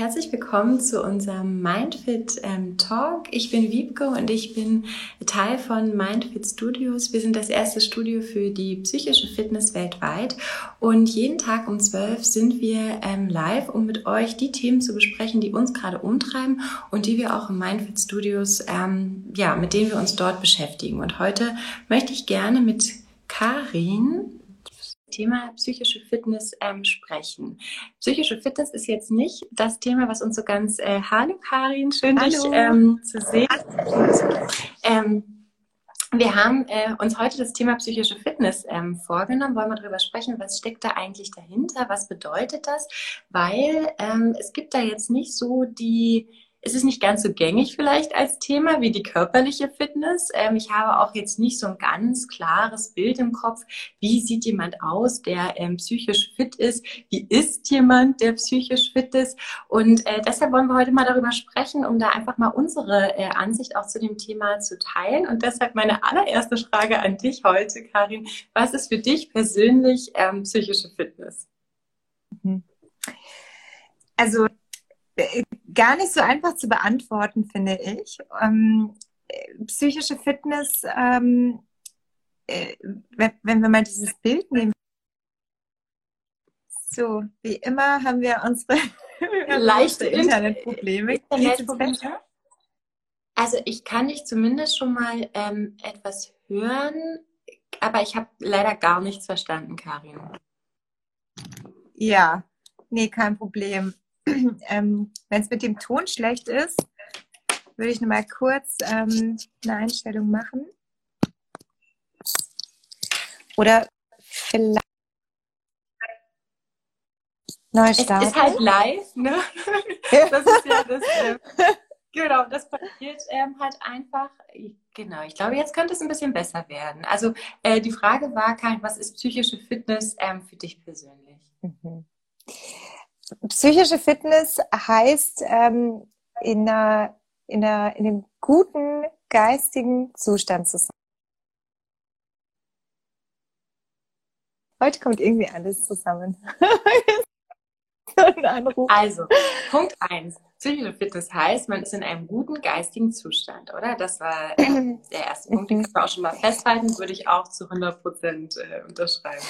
herzlich willkommen zu unserem Mindfit ähm, Talk. Ich bin Wiebke und ich bin Teil von Mindfit Studios. Wir sind das erste Studio für die psychische Fitness weltweit und jeden Tag um 12 sind wir ähm, live, um mit euch die Themen zu besprechen, die uns gerade umtreiben und die wir auch im Mindfit Studios, ähm, ja, mit denen wir uns dort beschäftigen. Und heute möchte ich gerne mit Karin Thema psychische Fitness ähm, sprechen. Psychische Fitness ist jetzt nicht das Thema, was uns so ganz, äh, hallo Karin, schön hallo. dich ähm, zu sehen. Ähm, wir haben äh, uns heute das Thema psychische Fitness ähm, vorgenommen, wollen wir darüber sprechen, was steckt da eigentlich dahinter, was bedeutet das, weil ähm, es gibt da jetzt nicht so die es ist nicht ganz so gängig vielleicht als Thema wie die körperliche Fitness. Ähm, ich habe auch jetzt nicht so ein ganz klares Bild im Kopf, wie sieht jemand aus, der ähm, psychisch fit ist, wie ist jemand, der psychisch fit ist. Und äh, deshalb wollen wir heute mal darüber sprechen, um da einfach mal unsere äh, Ansicht auch zu dem Thema zu teilen. Und deshalb meine allererste Frage an dich heute, Karin. Was ist für dich persönlich ähm, psychische Fitness? Mhm. Also äh, gar nicht so einfach zu beantworten, finde ich. Ähm, psychische Fitness, ähm, äh, wenn, wenn wir mal dieses Bild nehmen. So, wie immer haben wir unsere leichte Internetprobleme. Internetprobleme. Also ich kann dich zumindest schon mal ähm, etwas hören, aber ich habe leider gar nichts verstanden, Karin. Ja, nee, kein Problem. ähm, wenn es mit dem Ton schlecht ist, würde ich noch mal kurz ähm, eine Einstellung machen. Oder vielleicht neu starten. Es ist halt live, ne? Das ist ja das. Äh, genau, das passiert ähm, halt einfach. Genau, ich glaube, jetzt könnte es ein bisschen besser werden. Also äh, die Frage war, Karin, was ist psychische Fitness ähm, für dich persönlich? Mhm psychische Fitness heißt, ähm, in, einer, in, einer, in einem guten geistigen Zustand zu sein. Heute kommt irgendwie alles zusammen. also, Punkt eins. Psychische Fitness heißt, man ist in einem guten geistigen Zustand, oder? Das war äh, der erste Punkt, den können wir auch schon mal festhalten, würde ich auch zu 100 Prozent äh, unterschreiben.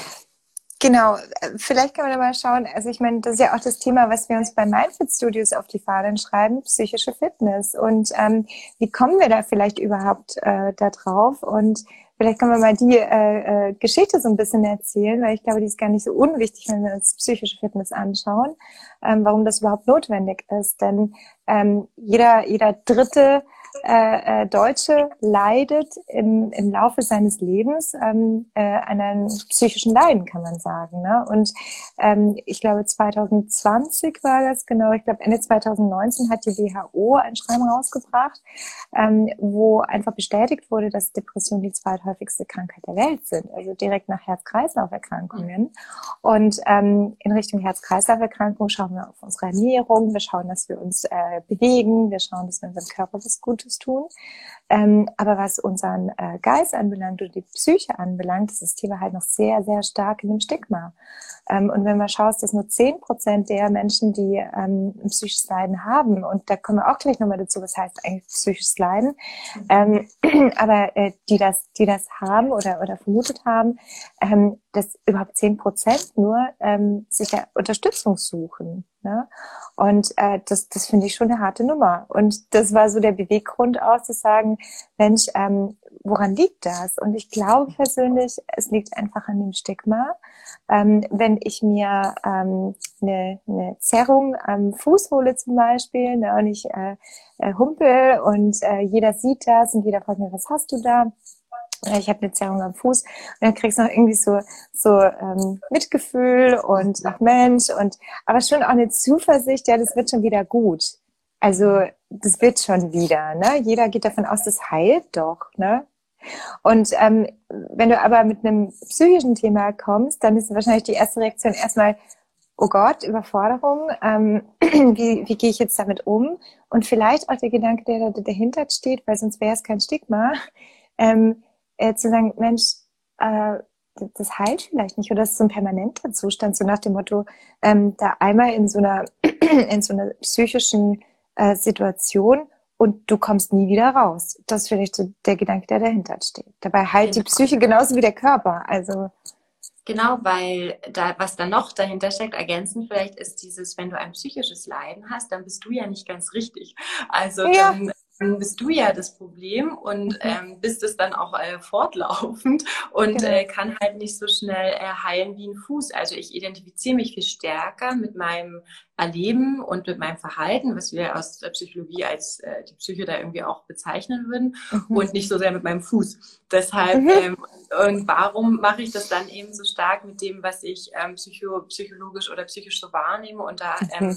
Genau, vielleicht kann man da mal schauen. Also ich meine, das ist ja auch das Thema, was wir uns bei Mindfit Studios auf die Fahnen schreiben, psychische Fitness. Und ähm, wie kommen wir da vielleicht überhaupt äh, da drauf? Und vielleicht können wir mal die äh, äh, Geschichte so ein bisschen erzählen, weil ich glaube, die ist gar nicht so unwichtig, wenn wir uns psychische Fitness anschauen, ähm, warum das überhaupt notwendig ist. Denn ähm, jeder, jeder dritte äh, äh, Deutsche leidet im, im Laufe seines Lebens ähm, äh, an einem psychischen Leiden, kann man sagen. Ne? Und ähm, ich glaube, 2020 war das genau, ich glaube Ende 2019 hat die WHO ein Schreiben rausgebracht, ähm, wo einfach bestätigt wurde, dass Depressionen die zweithäufigste Krankheit der Welt sind, also direkt nach Herz-Kreislauf-Erkrankungen. Und ähm, in Richtung Herz-Kreislauf-Erkrankung schauen wir auf unsere Ernährung, wir schauen, dass wir uns äh, bewegen, wir schauen, dass wir unserem Körper was gut Gutes tun. Ähm, aber was unseren äh, Geist anbelangt oder die Psyche anbelangt, ist das Thema halt noch sehr, sehr stark in dem Stigma. Ähm, und wenn man schaut, dass nur zehn Prozent der Menschen, die ähm, ein psychisches Leiden haben, und da kommen wir auch gleich nochmal dazu, was heißt eigentlich psychisches Leiden, ähm, aber äh, die das, die das haben oder, oder vermutet haben, ähm, dass überhaupt zehn Prozent nur ähm, sich ja Unterstützung suchen. Ne? Und äh, das, das finde ich schon eine harte Nummer. Und das war so der Beweggrund aus, zu sagen, Mensch, ähm, woran liegt das? Und ich glaube persönlich, es liegt einfach an dem Stigma. Ähm, wenn ich mir ähm, eine, eine Zerrung am Fuß hole zum Beispiel ne, und ich äh, äh, humpel und äh, jeder sieht das und jeder fragt mir, was hast du da? ich habe eine Zerrung am Fuß und dann kriegst du noch irgendwie so so ähm, Mitgefühl und ach Mensch und aber schon auch eine Zuversicht, ja, das wird schon wieder gut. Also das wird schon wieder, ne? Jeder geht davon aus, das heilt doch, ne? Und ähm, wenn du aber mit einem psychischen Thema kommst, dann ist wahrscheinlich die erste Reaktion erstmal, oh Gott, Überforderung, ähm, wie, wie gehe ich jetzt damit um? Und vielleicht auch der Gedanke, der da dahinter steht, weil sonst wäre es kein Stigma, ähm, äh, zu sagen, Mensch, äh, das heilt vielleicht nicht oder das ist so ein permanenter Zustand, so nach dem Motto, ähm, da einmal in so einer in so einer psychischen äh, Situation und du kommst nie wieder raus. Das ist vielleicht so der Gedanke, der dahinter steht. Dabei heilt genau. die Psyche genauso wie der Körper. Also Genau, weil da, was da noch dahinter steckt, ergänzend vielleicht ist dieses, wenn du ein psychisches Leiden hast, dann bist du ja nicht ganz richtig. Also ja. dann dann bist du ja das Problem und mhm. ähm, bist es dann auch äh, fortlaufend und genau. äh, kann halt nicht so schnell äh, heilen wie ein Fuß. Also ich identifiziere mich viel stärker mit meinem Erleben und mit meinem Verhalten, was wir aus der Psychologie als äh, die Psyche da irgendwie auch bezeichnen würden mhm. und nicht so sehr mit meinem Fuß. Deshalb, mhm. ähm, und warum mache ich das dann eben so stark mit dem, was ich ähm, psycho psychologisch oder psychisch so wahrnehme und da ähm, mhm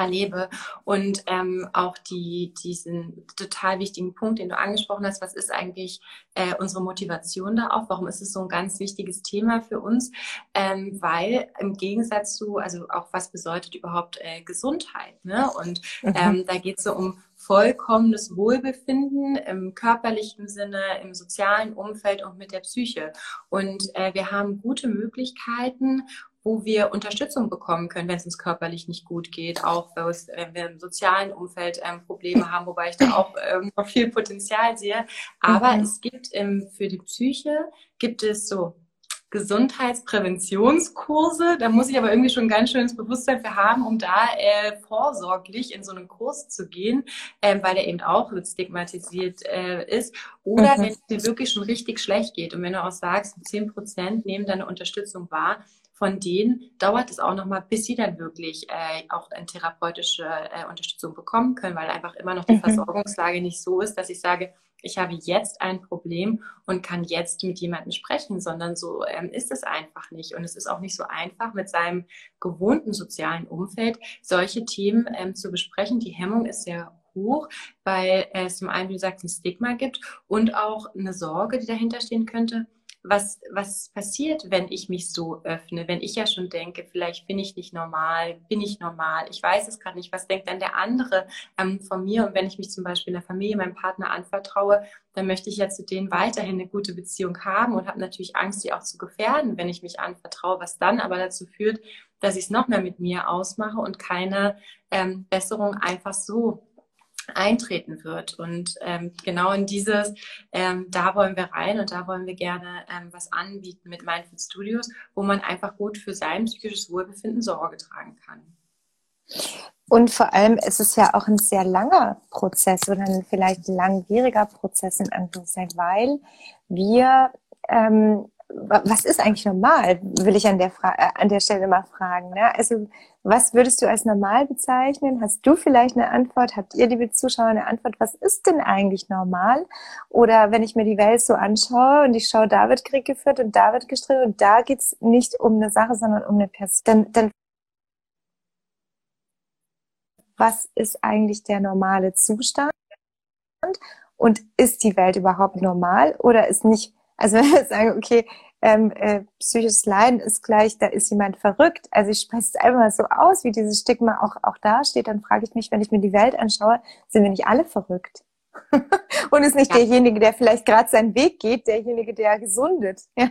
erlebe. Und ähm, auch die, diesen total wichtigen Punkt, den du angesprochen hast, was ist eigentlich äh, unsere Motivation da auch? Warum ist es so ein ganz wichtiges Thema für uns? Ähm, weil im Gegensatz zu, also auch was bedeutet überhaupt äh, Gesundheit? Ne? Und mhm. ähm, da geht es so um vollkommenes Wohlbefinden im körperlichen Sinne, im sozialen Umfeld und mit der Psyche. Und äh, wir haben gute Möglichkeiten, wo wir Unterstützung bekommen können, wenn es uns körperlich nicht gut geht, auch wenn wir im sozialen Umfeld ähm, Probleme haben, wobei ich da auch ähm, noch viel Potenzial sehe. Aber mhm. es gibt ähm, für die Psyche, gibt es so Gesundheitspräventionskurse. Da muss ich aber irgendwie schon ganz schönes Bewusstsein für haben, um da äh, vorsorglich in so einen Kurs zu gehen, äh, weil der eben auch stigmatisiert äh, ist. Oder mhm. wenn es dir wirklich schon richtig schlecht geht und wenn du auch sagst, 10 Prozent nehmen deine Unterstützung wahr, von denen dauert es auch nochmal, bis sie dann wirklich äh, auch eine therapeutische äh, Unterstützung bekommen können, weil einfach immer noch die mhm. Versorgungslage nicht so ist, dass ich sage, ich habe jetzt ein Problem und kann jetzt mit jemandem sprechen, sondern so ähm, ist es einfach nicht. Und es ist auch nicht so einfach, mit seinem gewohnten sozialen Umfeld solche Themen ähm, zu besprechen. Die Hemmung ist sehr hoch, weil es zum einen, wie du sagst, ein Stigma gibt und auch eine Sorge, die dahinter stehen könnte was, was passiert, wenn ich mich so öffne, wenn ich ja schon denke, vielleicht bin ich nicht normal, bin ich normal, ich weiß es gerade nicht, was denkt dann der andere ähm, von mir? Und wenn ich mich zum Beispiel in der Familie, meinem Partner anvertraue, dann möchte ich ja zu denen weiterhin eine gute Beziehung haben und habe natürlich Angst, die auch zu gefährden, wenn ich mich anvertraue, was dann aber dazu führt, dass ich es noch mehr mit mir ausmache und keine ähm, Besserung einfach so eintreten wird. Und ähm, genau in dieses, ähm, da wollen wir rein und da wollen wir gerne ähm, was anbieten mit Mindful Studios, wo man einfach gut für sein psychisches Wohlbefinden Sorge tragen kann. Und vor allem ist es ja auch ein sehr langer Prozess oder ein vielleicht langwieriger Prozess in Anführungszeichen, weil wir ähm, was ist eigentlich normal, will ich an der, Fra äh, an der Stelle mal fragen. Ne? Also was würdest du als normal bezeichnen? Hast du vielleicht eine Antwort? Habt ihr, liebe Zuschauer, eine Antwort? Was ist denn eigentlich normal? Oder wenn ich mir die Welt so anschaue und ich schaue, da wird Krieg geführt und da wird gestritten und da geht's nicht um eine Sache, sondern um eine Person, dann, dann was ist eigentlich der normale Zustand? Und ist die Welt überhaupt normal oder ist nicht also wenn wir sagen, okay, ähm, äh, psychisches Leiden ist gleich, da ist jemand verrückt. Also ich spreche es einfach mal so aus, wie dieses Stigma auch, auch da steht, dann frage ich mich, wenn ich mir die Welt anschaue, sind wir nicht alle verrückt? Und ist nicht ja. derjenige, der vielleicht gerade seinen Weg geht, derjenige, der gesundet. Ja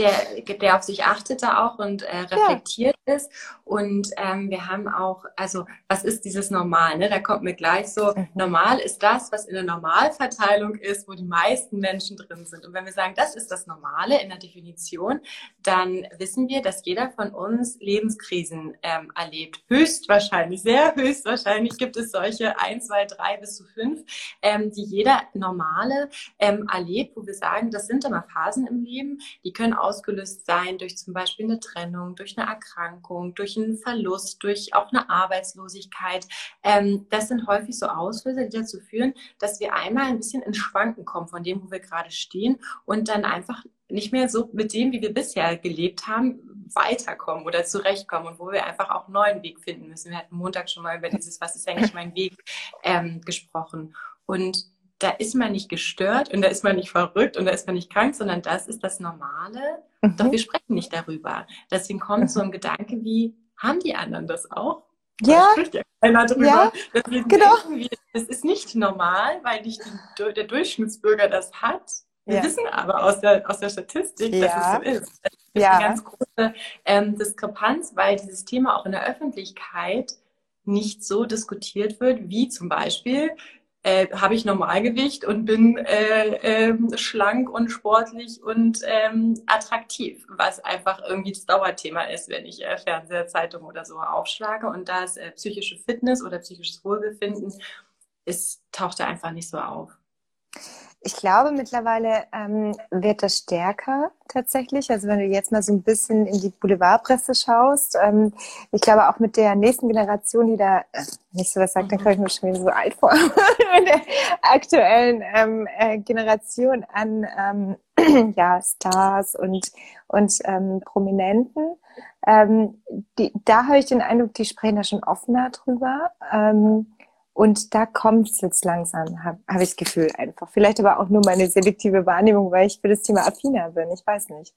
der, der auf sich achtet da auch und äh, reflektiert ja. ist. Und ähm, wir haben auch, also was ist dieses Normal? Ne? Da kommt mir gleich so, mhm. normal ist das, was in der Normalverteilung ist, wo die meisten Menschen drin sind. Und wenn wir sagen, das ist das Normale in der Definition, dann wissen wir, dass jeder von uns Lebenskrisen ähm, erlebt. Höchstwahrscheinlich, sehr höchstwahrscheinlich gibt es solche ein, zwei, drei bis zu fünf, ähm, die jeder Normale ähm, erlebt, wo wir sagen, das sind immer Phasen im Leben, die können ausgelöst sein durch zum Beispiel eine Trennung, durch eine Erkrankung, durch einen Verlust, durch auch eine Arbeitslosigkeit. Ähm, das sind häufig so Auslöser, die dazu führen, dass wir einmal ein bisschen ins Schwanken kommen von dem, wo wir gerade stehen und dann einfach nicht mehr so mit dem, wie wir bisher gelebt haben, weiterkommen oder zurechtkommen und wo wir einfach auch einen neuen Weg finden müssen. Wir hatten Montag schon mal über dieses, was ist eigentlich mein Weg, ähm, gesprochen. Und da ist man nicht gestört und da ist man nicht verrückt und da ist man nicht krank, sondern das ist das Normale. Mhm. Doch wir sprechen nicht darüber. Deswegen kommt mhm. so ein Gedanke wie, haben die anderen das auch? Ja. Da spricht ja keiner drüber. Ja, Deswegen genau. wir, das ist nicht normal, weil nicht die, der Durchschnittsbürger das hat. Wir ja. wissen aber aus der, aus der Statistik, ja. dass es so ist. ja. eine ganz große ähm, Diskrepanz, weil dieses Thema auch in der Öffentlichkeit nicht so diskutiert wird, wie zum Beispiel äh, habe ich Normalgewicht und bin äh, äh, schlank und sportlich und ähm, attraktiv, was einfach irgendwie das Dauerthema ist, wenn ich äh, Fernseher, Zeitung oder so aufschlage. Und da ist äh, psychische Fitness oder psychisches Wohlbefinden, ist, taucht da einfach nicht so auf. Ich glaube, mittlerweile ähm, wird das stärker tatsächlich. Also wenn du jetzt mal so ein bisschen in die Boulevardpresse schaust, ähm, ich glaube auch mit der nächsten Generation, die da äh, nicht so was sagt, dann komme ich mir schon wieder so alt vor, mit der aktuellen ähm, äh, Generation an ähm, ja, Stars und, und ähm, Prominenten. Ähm, die, da habe ich den Eindruck, die sprechen da schon offener drüber. Ähm, und da kommt es jetzt langsam, habe hab ich das Gefühl einfach. Vielleicht aber auch nur meine selektive Wahrnehmung, weil ich für das Thema affiner bin. Ich weiß nicht.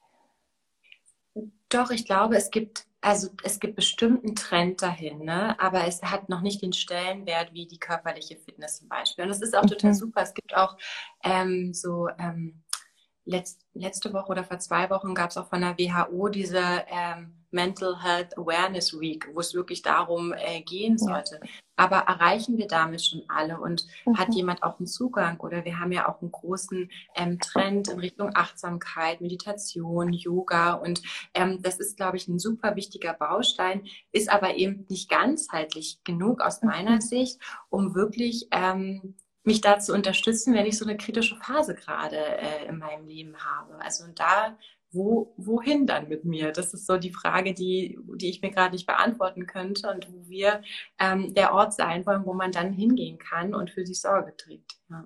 Doch, ich glaube, es gibt, also es gibt bestimmten Trend dahin, ne? aber es hat noch nicht den Stellenwert wie die körperliche Fitness zum Beispiel. Und das ist auch total mhm. super. Es gibt auch ähm, so ähm, letzt, letzte Woche oder vor zwei Wochen gab es auch von der WHO diese ähm, Mental Health Awareness Week, wo es wirklich darum äh, gehen sollte. Ja. Aber erreichen wir damit schon alle und mhm. hat jemand auch einen Zugang? Oder wir haben ja auch einen großen ähm, Trend in Richtung Achtsamkeit, Meditation, Yoga und ähm, das ist, glaube ich, ein super wichtiger Baustein, ist aber eben nicht ganzheitlich genug aus meiner mhm. Sicht, um wirklich ähm, mich da zu unterstützen, wenn ich so eine kritische Phase gerade äh, in meinem Leben habe. Also da, wo, wohin dann mit mir? Das ist so die Frage, die, die ich mir gerade nicht beantworten könnte und wo wir ähm, der Ort sein wollen, wo man dann hingehen kann und für sich Sorge trägt. Ja.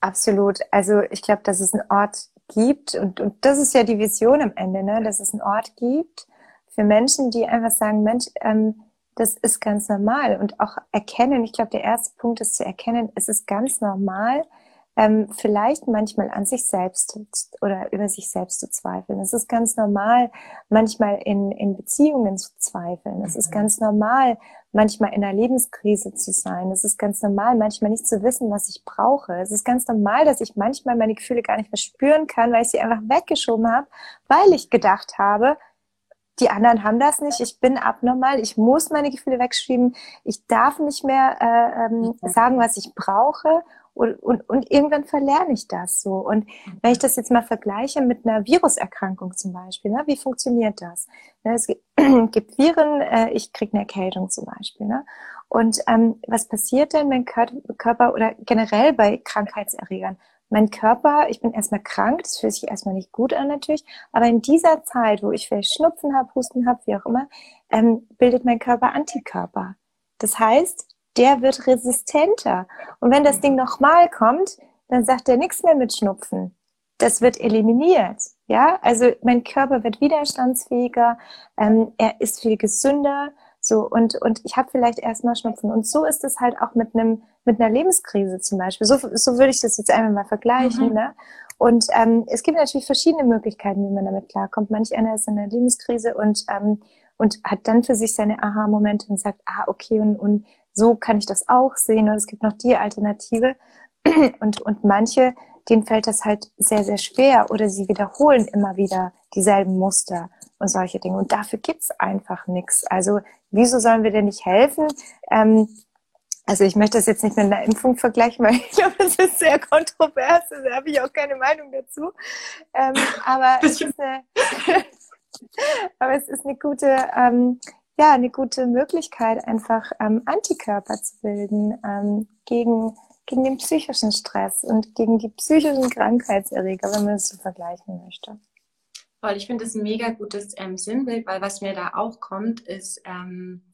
Absolut. Also ich glaube, dass es einen Ort gibt und, und das ist ja die Vision am Ende, ne? dass es einen Ort gibt für Menschen, die einfach sagen, Mensch, ähm, das ist ganz normal. Und auch erkennen, ich glaube, der erste Punkt ist zu erkennen, es ist ganz normal, ähm, vielleicht manchmal an sich selbst oder über sich selbst zu zweifeln. Es ist ganz normal, manchmal in, in Beziehungen zu zweifeln. Es ist mhm. ganz normal, manchmal in einer Lebenskrise zu sein. Es ist ganz normal, manchmal nicht zu wissen, was ich brauche. Es ist ganz normal, dass ich manchmal meine Gefühle gar nicht mehr spüren kann, weil ich sie einfach weggeschoben habe, weil ich gedacht habe, die anderen haben das nicht, ich bin abnormal, ich muss meine Gefühle wegschieben, ich darf nicht mehr äh, ähm, sagen, was ich brauche und, und, und irgendwann verlerne ich das so. Und wenn ich das jetzt mal vergleiche mit einer Viruserkrankung zum Beispiel, ne, wie funktioniert das? Ne, es gibt, gibt Viren, äh, ich kriege eine Erkältung zum Beispiel. Ne? Und ähm, was passiert denn, wenn Körper oder generell bei Krankheitserregern? Mein Körper, ich bin erstmal krank, das fühlt sich erstmal nicht gut an natürlich, aber in dieser Zeit, wo ich vielleicht Schnupfen habe, Husten habe, wie auch immer, ähm, bildet mein Körper Antikörper. Das heißt, der wird resistenter. Und wenn das Ding nochmal kommt, dann sagt er nichts mehr mit Schnupfen. Das wird eliminiert. Ja, also mein Körper wird widerstandsfähiger, ähm, er ist viel gesünder, so, und, und ich habe vielleicht erstmal Schnupfen. Und so ist es halt auch mit einem, mit einer Lebenskrise zum Beispiel. So, so würde ich das jetzt einmal mal vergleichen. Mhm. Ne? Und ähm, es gibt natürlich verschiedene Möglichkeiten, wie man damit klarkommt. Manch einer ist in einer Lebenskrise und, ähm, und hat dann für sich seine Aha-Momente und sagt, ah, okay, und, und so kann ich das auch sehen. Und es gibt noch die Alternative. Und, und manche, denen fällt das halt sehr, sehr schwer oder sie wiederholen immer wieder dieselben Muster und solche Dinge. Und dafür gibt's einfach nichts. Also wieso sollen wir denn nicht helfen? Ähm, also ich möchte das jetzt nicht mit einer Impfung vergleichen, weil ich glaube, das ist sehr kontrovers. Da habe ich auch keine Meinung dazu. Ähm, aber, es ist eine, aber es ist eine gute, ähm, ja, eine gute Möglichkeit, einfach ähm, Antikörper zu bilden ähm, gegen, gegen den psychischen Stress und gegen die psychischen Krankheitserreger, wenn man es so vergleichen möchte. Voll, ich finde das ein mega gutes ähm, Sinnbild, weil was mir da auch kommt, ist, ähm,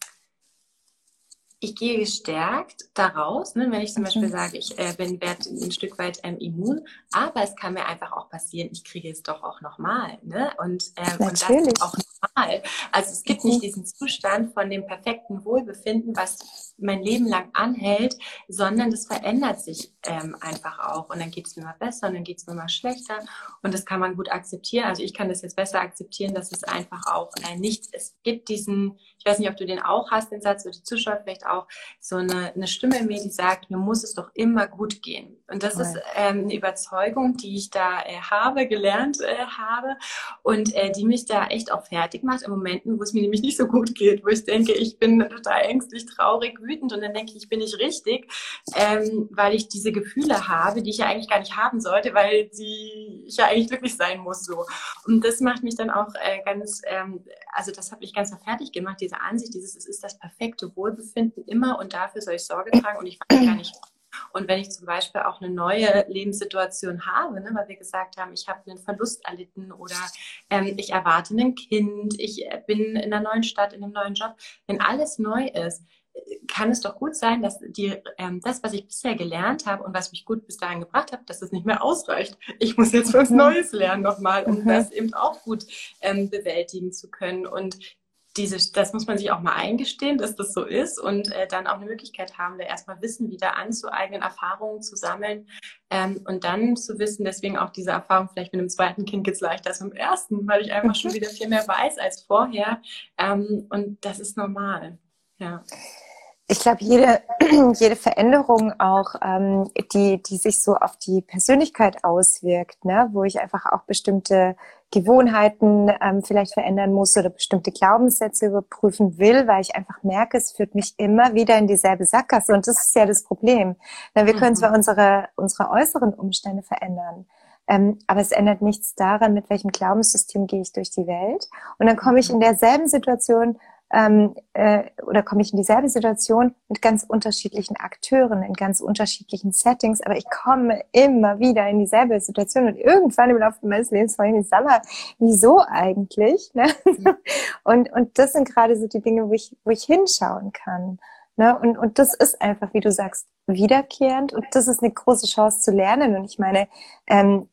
ich gehe gestärkt daraus, ne, wenn ich zum Beispiel mhm. sage, ich äh, bin werde ein Stück weit ähm, immun, aber es kann mir einfach auch passieren, ich kriege es doch auch nochmal. Ne? Und, ähm, und das ist auch normal Also es gibt nicht diesen Zustand von dem perfekten Wohlbefinden, was mein Leben lang anhält, sondern das verändert sich ähm, einfach auch. Und dann geht es mir mal besser und dann geht es mir mal schlechter. Und das kann man gut akzeptieren. Also ich kann das jetzt besser akzeptieren, dass es einfach auch äh, nichts, es gibt diesen, ich weiß nicht, ob du den auch hast, den Satz, oder die Zuschauer vielleicht auch, so eine, eine Stimme in mir, die sagt, mir muss es doch immer gut gehen. Und das ist ähm, eine Überzeugung, die ich da äh, habe, gelernt äh, habe und äh, die mich da echt auch fertig macht in Momenten, wo es mir nämlich nicht so gut geht, wo ich denke, ich bin total ängstlich, traurig, wütend und dann denke ich, ich bin nicht richtig, ähm, weil ich diese Gefühle habe, die ich ja eigentlich gar nicht haben sollte, weil die ich ja eigentlich glücklich sein muss so. Und das macht mich dann auch äh, ganz, ähm, also das hat mich ganz fertig gemacht, diese Ansicht, dieses, es ist das perfekte Wohlbefinden immer und dafür soll ich Sorge tragen und ich weiß gar nicht, und wenn ich zum Beispiel auch eine neue Lebenssituation habe, ne, weil wir gesagt haben, ich habe einen Verlust erlitten oder ähm, ich erwarte ein Kind, ich äh, bin in einer neuen Stadt, in einem neuen Job, wenn alles neu ist, kann es doch gut sein, dass die, ähm, das, was ich bisher gelernt habe und was mich gut bis dahin gebracht hat, dass es nicht mehr ausreicht. Ich muss jetzt was mhm. Neues lernen nochmal, um mhm. das eben auch gut ähm, bewältigen zu können. Und diese, das muss man sich auch mal eingestehen, dass das so ist und äh, dann auch eine Möglichkeit haben, da erstmal Wissen wieder anzueignen, Erfahrungen zu sammeln ähm, und dann zu wissen, deswegen auch diese Erfahrung vielleicht mit dem zweiten Kind geht es leichter als mit dem ersten, weil ich einfach schon wieder viel mehr weiß als vorher ähm, und das ist normal. Ja. Ich glaube, jede, jede Veränderung auch, ähm, die, die sich so auf die Persönlichkeit auswirkt, ne? wo ich einfach auch bestimmte Gewohnheiten ähm, vielleicht verändern muss oder bestimmte Glaubenssätze überprüfen will, weil ich einfach merke, es führt mich immer wieder in dieselbe Sackgasse. Und das ist ja das Problem. Na, wir können mhm. zwar unsere, unsere äußeren Umstände verändern, ähm, aber es ändert nichts daran, mit welchem Glaubenssystem gehe ich durch die Welt. Und dann komme ich in derselben Situation ähm, äh, oder komme ich in dieselbe Situation mit ganz unterschiedlichen Akteuren, in ganz unterschiedlichen Settings, aber ich komme immer wieder in dieselbe Situation und irgendwann im Laufe meines Lebens frage ich mich, sag mal, wieso eigentlich? Ne? Und, und das sind gerade so die Dinge, wo ich, wo ich hinschauen kann. Ne? Und, und das ist einfach, wie du sagst, wiederkehrend und das ist eine große Chance zu lernen. Und ich meine, ähm,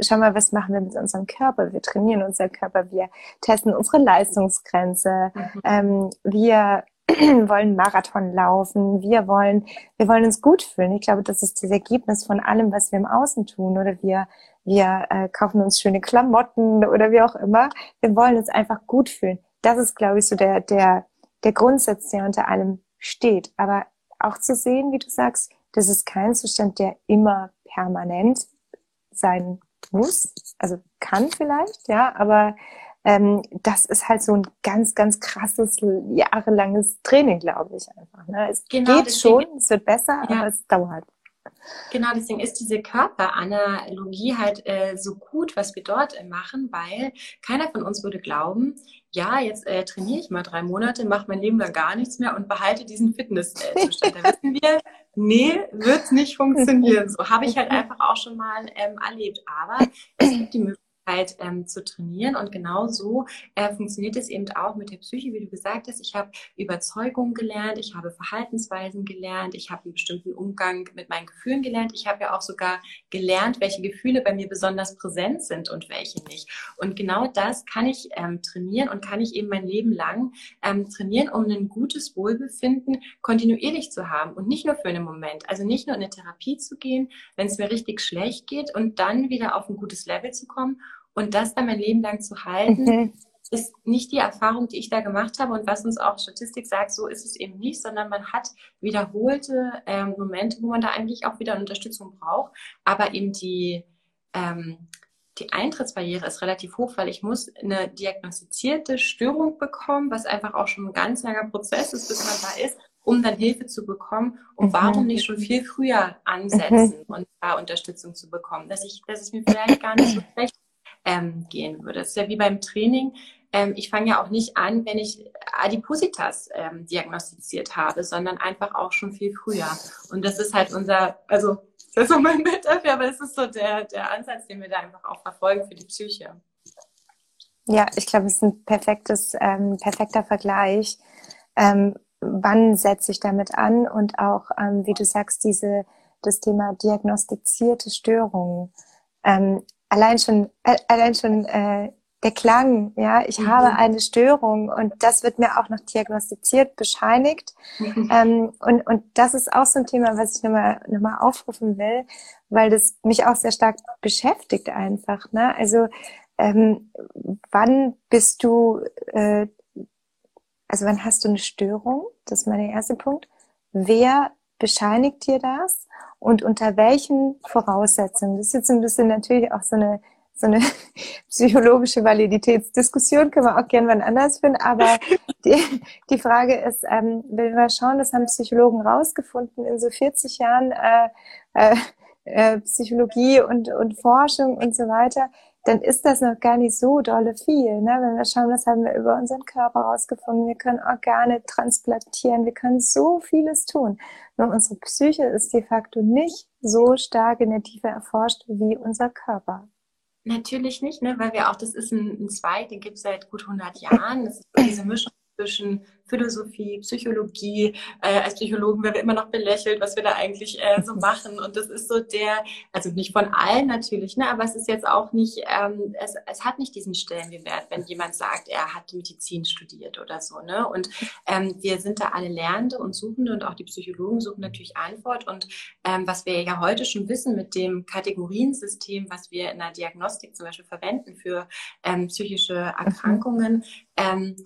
schau mal, was machen wir mit unserem Körper? Wir trainieren unseren Körper, wir testen unsere Leistungsgrenze, mhm. ähm, wir wollen Marathon laufen, wir wollen, wir wollen uns gut fühlen. Ich glaube, das ist das Ergebnis von allem, was wir im Außen tun. Oder wir, wir äh, kaufen uns schöne Klamotten oder wie auch immer. Wir wollen uns einfach gut fühlen. Das ist, glaube ich, so der, der, der Grundsatz, der unter allem steht. Aber auch zu sehen, wie du sagst, das ist kein Zustand, der immer permanent sein muss. Also kann vielleicht, ja, aber ähm, das ist halt so ein ganz, ganz krasses, jahrelanges Training, glaube ich einfach. Ne? Es genau, geht schon, es wird besser, ja. aber es dauert. Genau, deswegen ist diese Körperanalogie halt äh, so gut, was wir dort äh, machen, weil keiner von uns würde glauben, ja, jetzt äh, trainiere ich mal drei Monate, mache mein Leben lang gar nichts mehr und behalte diesen Fitnesszustand. da wissen wir, nee, wird nicht funktionieren. So habe ich halt einfach auch schon mal ähm, erlebt. Aber es gibt die Möglichkeit, Halt, ähm, zu trainieren. Und genau so äh, funktioniert es eben auch mit der Psyche, wie du gesagt hast. Ich habe Überzeugungen gelernt, ich habe Verhaltensweisen gelernt, ich habe einen bestimmten Umgang mit meinen Gefühlen gelernt. Ich habe ja auch sogar gelernt, welche Gefühle bei mir besonders präsent sind und welche nicht. Und genau das kann ich ähm, trainieren und kann ich eben mein Leben lang ähm, trainieren, um ein gutes Wohlbefinden kontinuierlich zu haben und nicht nur für einen Moment. Also nicht nur in eine Therapie zu gehen, wenn es mir richtig schlecht geht und dann wieder auf ein gutes Level zu kommen und das dann mein Leben lang zu halten, mhm. ist nicht die Erfahrung, die ich da gemacht habe und was uns auch Statistik sagt, so ist es eben nicht, sondern man hat wiederholte ähm, Momente, wo man da eigentlich auch wieder Unterstützung braucht, aber eben die, ähm, die Eintrittsbarriere ist relativ hoch, weil ich muss eine diagnostizierte Störung bekommen, was einfach auch schon ein ganz langer Prozess ist, bis man da ist, um dann Hilfe zu bekommen. Und mhm. warum nicht schon viel früher ansetzen mhm. und da Unterstützung zu bekommen, dass ich, dass es mir vielleicht gar nicht so schlecht ähm, gehen würde. Das ist ja wie beim Training. Ähm, ich fange ja auch nicht an, wenn ich Adipositas ähm, diagnostiziert habe, sondern einfach auch schon viel früher. Und das ist halt unser, also das ist so mein Bild dafür, aber es ist so der, der Ansatz, den wir da einfach auch verfolgen für die Psyche. Ja, ich glaube, es ist ein perfektes, ähm, perfekter Vergleich. Ähm, wann setze ich damit an und auch, ähm, wie du sagst, diese, das Thema diagnostizierte Störungen. Ähm, allein schon, allein schon äh, der Klang, ja, ich mhm. habe eine Störung und das wird mir auch noch diagnostiziert, bescheinigt. Mhm. Ähm, und, und das ist auch so ein Thema, was ich nochmal noch mal aufrufen will, weil das mich auch sehr stark beschäftigt einfach. Ne? Also ähm, wann bist du, äh, also wann hast du eine Störung? Das ist mein erster Punkt. Wer bescheinigt dir das und unter welchen Voraussetzungen? Das ist jetzt ein bisschen natürlich auch so eine so eine psychologische Validitätsdiskussion können wir auch gerne wann anders finden. Aber die, die Frage ist, ähm, wenn wir schauen, das haben Psychologen rausgefunden in so 40 Jahren äh, äh, äh, Psychologie und, und Forschung und so weiter, dann ist das noch gar nicht so dolle viel. Ne? Wenn wir schauen, das haben wir über unseren Körper rausgefunden. Wir können Organe transplantieren, wir können so vieles tun. Nur unsere Psyche ist de facto nicht so stark in der Tiefe erforscht wie unser Körper. Natürlich nicht, ne? weil wir auch, das ist ein, ein Zweig, den gibt es seit gut 100 Jahren. Das ist diese Mischung zwischen Philosophie, Psychologie. Äh, als Psychologen werden wir immer noch belächelt, was wir da eigentlich äh, so machen. Und das ist so der, also nicht von allen natürlich, ne, aber es ist jetzt auch nicht, ähm, es, es hat nicht diesen Stellenwert, wenn jemand sagt, er hat Medizin studiert oder so. Ne? Und ähm, wir sind da alle Lernende und Suchende und auch die Psychologen suchen natürlich Antwort. Und ähm, was wir ja heute schon wissen mit dem Kategoriensystem, was wir in der Diagnostik zum Beispiel verwenden für ähm, psychische Erkrankungen, ähm,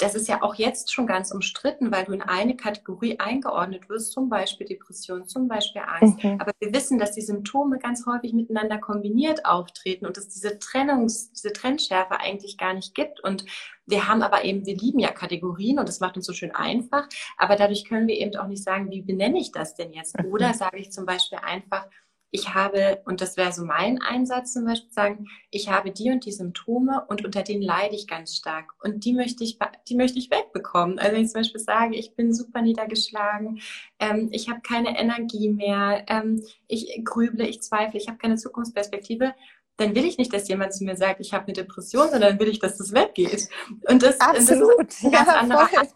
das ist ja auch jetzt schon ganz umstritten, weil du in eine Kategorie eingeordnet wirst, zum Beispiel Depression, zum Beispiel Angst. Mhm. Aber wir wissen, dass die Symptome ganz häufig miteinander kombiniert auftreten und dass diese Trennungs, diese Trennschärfe eigentlich gar nicht gibt. Und wir haben aber eben, wir lieben ja Kategorien und das macht uns so schön einfach. Aber dadurch können wir eben auch nicht sagen, wie benenne ich das denn jetzt? Mhm. Oder sage ich zum Beispiel einfach, ich habe, und das wäre so mein Einsatz zum Beispiel, sagen, ich habe die und die Symptome und unter denen leide ich ganz stark. Und die möchte ich, die möchte ich wegbekommen. Also wenn ich zum Beispiel sage, ich bin super niedergeschlagen, ähm, ich habe keine Energie mehr, ähm, ich grüble, ich zweifle, ich habe keine Zukunftsperspektive, dann will ich nicht, dass jemand zu mir sagt, ich habe eine Depression, sondern will ich, dass das weggeht. Und das, Absolut. das ist ein ganz ja, anderer Ansatz,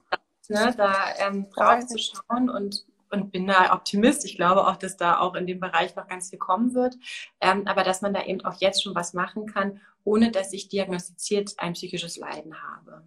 ne, da ähm, drauf zu schauen und und bin da Optimist. Ich glaube auch, dass da auch in dem Bereich noch ganz viel kommen wird. Ähm, aber dass man da eben auch jetzt schon was machen kann, ohne dass ich diagnostiziert ein psychisches Leiden habe.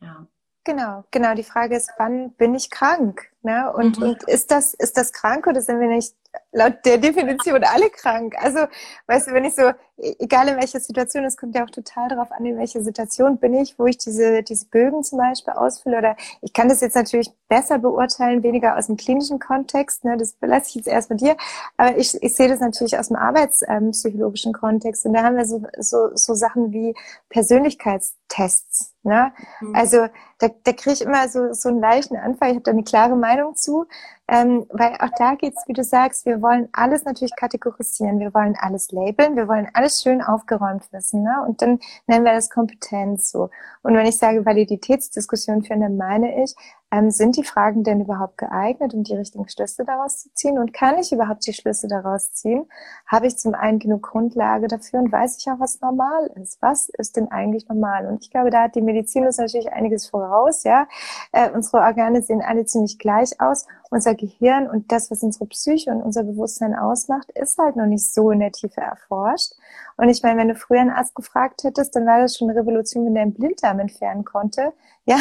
Ja. Genau, genau. Die Frage ist, wann bin ich krank? Ne? Und, mhm. und ist das, ist das krank oder sind wir nicht laut der Definition alle krank. Also, weißt du, wenn ich so, egal in welcher Situation, es kommt ja auch total darauf an, in welcher Situation bin ich, wo ich diese, diese Bögen zum Beispiel ausfülle. Oder ich kann das jetzt natürlich besser beurteilen, weniger aus dem klinischen Kontext, ne, das belasse ich jetzt erst mit dir. Aber ich, ich sehe das natürlich aus dem arbeitspsychologischen Kontext. Und da haben wir so, so, so Sachen wie Persönlichkeitstests. Ne? Mhm. Also da, da kriege ich immer so, so einen leichten Anfall. Ich habe da eine klare Meinung zu. Ähm, weil auch da geht's, wie du sagst, wir wollen alles natürlich kategorisieren, wir wollen alles labeln, wir wollen alles schön aufgeräumt wissen. Ne? Und dann nennen wir das Kompetenz so. Und wenn ich sage Validitätsdiskussion führen, dann meine ich, ähm, sind die Fragen denn überhaupt geeignet, um die richtigen Schlüsse daraus zu ziehen? Und kann ich überhaupt die Schlüsse daraus ziehen? Habe ich zum einen genug Grundlage dafür und weiß ich auch, was normal ist? Was ist denn eigentlich normal? Und ich glaube, da hat die Medizin uns natürlich einiges voraus. Ja, äh, unsere Organe sehen alle ziemlich gleich aus. Unser Gehirn und das, was unsere Psyche und unser Bewusstsein ausmacht, ist halt noch nicht so in der Tiefe erforscht. Und ich meine, wenn du früher einen Arzt gefragt hättest, dann war das schon eine Revolution, wenn der einen Blinddarm entfernen konnte. Ja,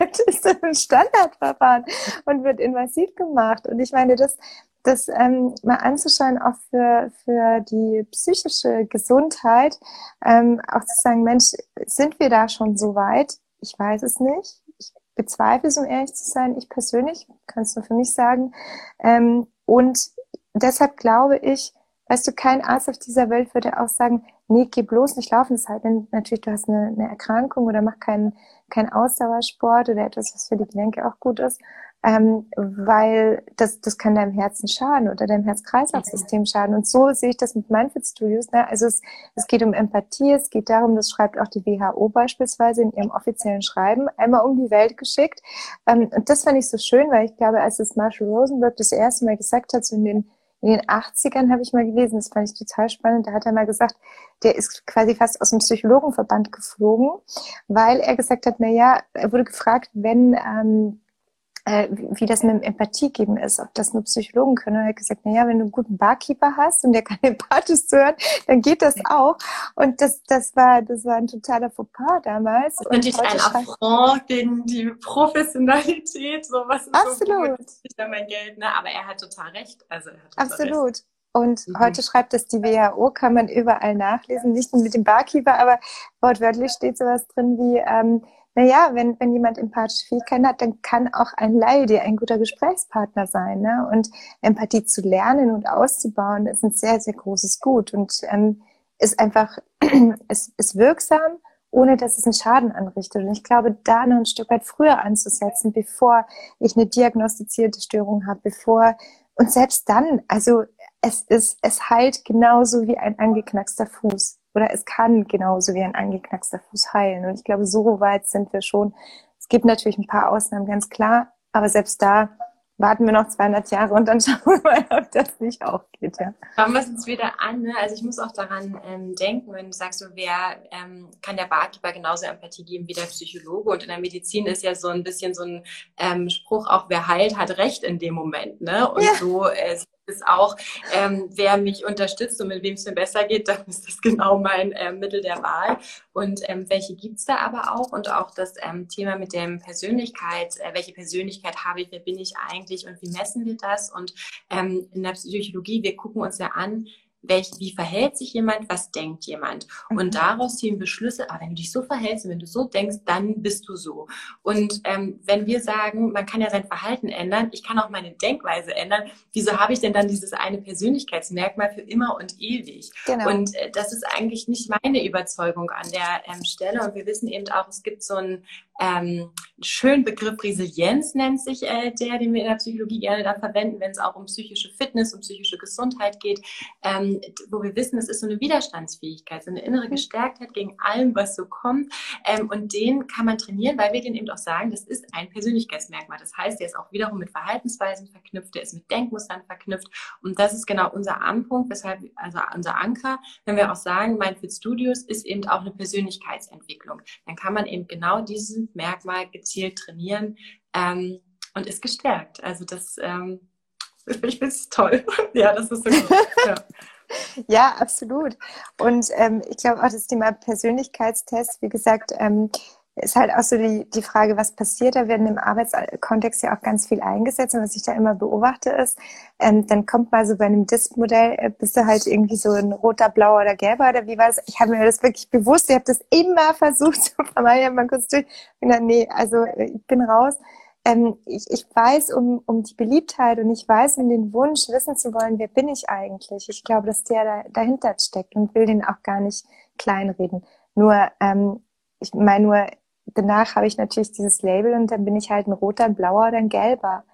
ist ein Standardverfahren und wird invasiv gemacht. Und ich meine, das, das ähm, mal anzuschauen, auch für, für die psychische Gesundheit, ähm, auch zu sagen, Mensch, sind wir da schon so weit? Ich weiß es nicht. Ich bezweifle es, um ehrlich zu sein. Ich persönlich kann es nur für mich sagen. Ähm, und deshalb glaube ich, weißt du, kein Arzt auf dieser Welt würde auch sagen, nee, geh bloß nicht laufen. Das ist halt, natürlich du hast eine, eine Erkrankung oder mach keinen kein Ausdauersport oder etwas, was für die Gelenke auch gut ist, ähm, weil das, das kann deinem Herzen schaden oder deinem Herz-Kreislauf-System schaden. Und so sehe ich das mit Mindfit Studios. Ne? Also es, es geht um Empathie, es geht darum, das schreibt auch die WHO beispielsweise in ihrem offiziellen Schreiben, einmal um die Welt geschickt. Ähm, und das fand ich so schön, weil ich glaube, als es Marshall Rosenberg das erste Mal gesagt hat, so in den in den 80ern habe ich mal gelesen, das fand ich total spannend, da hat er mal gesagt, der ist quasi fast aus dem Psychologenverband geflogen, weil er gesagt hat, na ja, er wurde gefragt, wenn, ähm, äh, wie das mit dem Empathie geben ist, ob das nur Psychologen können. Und er hat gesagt, na ja, wenn du einen guten Barkeeper hast und der kann empathisch zuhören, dann geht das auch. Und das, das war, das war ein totaler Fauxpas damals. Und, und ich ein Affront gegen die Professionalität, so was ist Absolut. so ich mein Geld, ne? Aber er hat total recht. Also er hat Absolut. Recht. Und mhm. heute schreibt das die WHO, kann man überall nachlesen, nicht nur mit dem Barkeeper, aber wortwörtlich steht sowas drin wie, ähm, naja, wenn, wenn jemand empathische Fähigkeiten hat, dann kann auch ein Laie dir ein guter Gesprächspartner sein. Ne? Und Empathie zu lernen und auszubauen, ist ein sehr, sehr großes Gut und ähm, ist einfach, ist, ist wirksam, ohne dass es einen Schaden anrichtet. Und ich glaube, da noch ein Stück weit früher anzusetzen, bevor ich eine diagnostizierte Störung habe, bevor und selbst dann, also es ist, es heilt genauso wie ein angeknackster Fuß oder es kann genauso wie ein angeknackster Fuß heilen. Und ich glaube, so weit sind wir schon. Es gibt natürlich ein paar Ausnahmen, ganz klar, aber selbst da warten wir noch 200 Jahre und dann schauen wir mal, ob das nicht auch geht. Ja. Schauen wir es uns wieder an. Ne? Also ich muss auch daran ähm, denken, wenn du sagst, so, wer ähm, kann der Barkeeper genauso Empathie geben wie der Psychologe? Und in der Medizin ist ja so ein bisschen so ein ähm, Spruch, auch wer heilt, hat Recht in dem Moment. Ne? Und ja. so äh, ist auch, ähm, wer mich unterstützt und mit wem es mir besser geht, dann ist das genau mein äh, Mittel der Wahl. Und ähm, welche gibt's da aber auch? Und auch das ähm, Thema mit dem Persönlichkeit, äh, welche Persönlichkeit habe ich, wer bin ich eigentlich und wie messen wir das? Und ähm, in der Psychologie, wir gucken uns ja an, welch, wie verhält sich jemand, was denkt jemand. Und mhm. daraus ziehen wir Schlüsse, ah, wenn du dich so verhältst und wenn du so denkst, dann bist du so. Und ähm, wenn wir sagen, man kann ja sein Verhalten ändern, ich kann auch meine Denkweise ändern, wieso habe ich denn dann dieses eine Persönlichkeitsmerkmal für immer und ewig? Genau. Und äh, das ist eigentlich nicht meine Überzeugung an der ähm, Stelle. Und wir wissen eben auch, es gibt so ein ähm, schönen Begriff Resilienz nennt sich äh, der, den wir in der Psychologie gerne da verwenden, wenn es auch um psychische Fitness, um psychische Gesundheit geht, ähm, wo wir wissen, es ist so eine Widerstandsfähigkeit, so eine innere mhm. Gestärktheit gegen allem, was so kommt. Ähm, und den kann man trainieren, weil wir den eben auch sagen, das ist ein Persönlichkeitsmerkmal. Das heißt, der ist auch wiederum mit Verhaltensweisen verknüpft, der ist mit Denkmustern verknüpft. Und das ist genau unser Anpunkt, weshalb, also unser Anker, wenn wir auch sagen, Mindfit Studios ist eben auch eine Persönlichkeitsentwicklung. Dann kann man eben genau diesen Merkmal gezielt trainieren ähm, und ist gestärkt. Also das, ähm, ich finde es toll. ja, das ist so gut. Ja. ja, absolut. Und ähm, ich glaube auch das Thema Persönlichkeitstest, wie gesagt, ähm, ist halt auch so die, die Frage, was passiert. Da werden im Arbeitskontext ja auch ganz viel eingesetzt. Und was ich da immer beobachte ist, ähm, dann kommt mal so bei einem Disk-Modell, äh, bist du halt irgendwie so ein roter, blauer oder gelber oder wie war das? Ich habe mir das wirklich bewusst, ich habe das immer versucht zu vermeiden, mal kurz durch. Und dann, nee, also äh, ich bin raus. Ähm, ich, ich weiß um, um die Beliebtheit und ich weiß um den Wunsch, wissen zu wollen, wer bin ich eigentlich. Ich glaube, dass der da, dahinter steckt und will den auch gar nicht kleinreden. Nur, ähm, ich meine nur, danach habe ich natürlich dieses Label und dann bin ich halt ein roter, ein blauer oder ein gelber.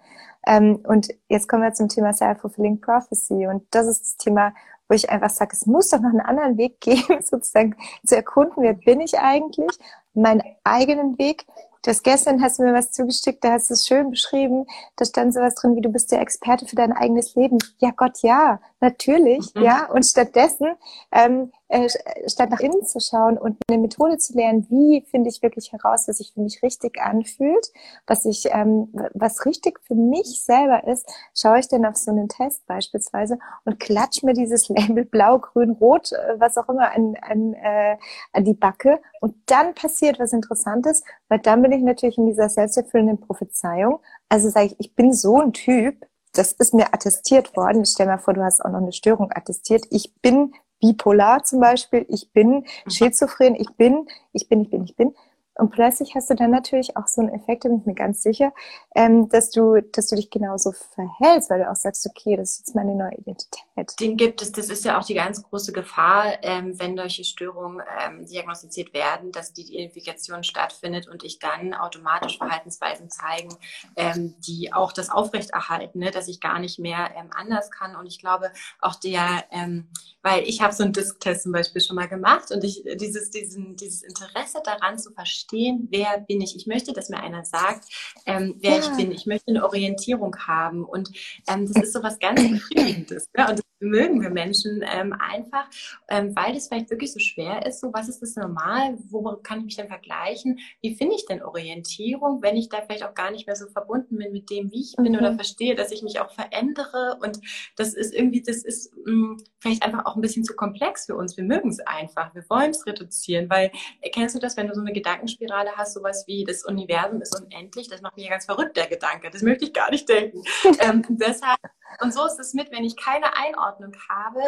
Ähm, und jetzt kommen wir zum Thema Self-Fulfilling Prophecy. Und das ist das Thema, wo ich einfach sage, es muss doch noch einen anderen Weg geben, sozusagen zu erkunden, wer bin ich eigentlich, meinen eigenen Weg das gestern hast du mir was zugeschickt, da hast du es schön beschrieben. Da stand sowas drin, wie du bist der Experte für dein eigenes Leben. Ja Gott, ja, natürlich, mhm. ja. Und stattdessen ähm, äh, statt nach innen zu schauen und eine Methode zu lernen, wie finde ich wirklich heraus, was sich für mich richtig anfühlt, was ich, ähm, was richtig für mich selber ist, schaue ich dann auf so einen Test beispielsweise und klatsch mir dieses Label blau, grün, rot, äh, was auch immer an, an, äh, an die Backe und dann passiert was Interessantes, weil dann bin ich natürlich in dieser selbsterfüllenden Prophezeiung. Also sage ich, ich bin so ein Typ, das ist mir attestiert worden. Stell mir vor, du hast auch noch eine Störung attestiert. Ich bin bipolar zum Beispiel, ich bin mhm. schizophren, ich bin, ich bin, ich bin, ich bin. Und plötzlich hast du dann natürlich auch so einen Effekt, da bin ich mir ganz sicher, ähm, dass du, dass du dich genauso verhältst, weil du auch sagst, okay, das ist jetzt meine neue Identität. Den gibt es, das ist ja auch die ganz große Gefahr, ähm, wenn solche Störungen ähm, diagnostiziert werden, dass die Identifikation stattfindet und ich dann automatisch Verhaltensweisen zeigen, ähm, die auch das aufrechterhalten, ne, dass ich gar nicht mehr ähm, anders kann. Und ich glaube, auch der, ähm, weil ich habe so einen Disk-Test zum Beispiel schon mal gemacht und ich dieses, diesen, dieses Interesse daran zu verstehen, wer bin ich. Ich möchte, dass mir einer sagt, ähm, wer ja. ich bin. Ich möchte eine Orientierung haben. Und das ist so was ganz Befriedigendes. Ne? Und mögen wir Menschen ähm, einfach, ähm, weil es vielleicht wirklich so schwer ist. So, was ist das normal? Wo kann ich mich denn vergleichen? Wie finde ich denn Orientierung, wenn ich da vielleicht auch gar nicht mehr so verbunden bin mit dem, wie ich bin mhm. oder verstehe, dass ich mich auch verändere? Und das ist irgendwie, das ist mh, mm, vielleicht einfach auch ein bisschen zu komplex für uns. Wir mögen es einfach. Wir wollen es reduzieren, weil kennst du das, wenn du so eine Gedankenspirale hast, sowas wie das Universum ist unendlich? Das macht mich ja ganz verrückt, der Gedanke. Das möchte ich gar nicht denken. ähm, deshalb und so ist es mit, wenn ich keine Einordnung habe,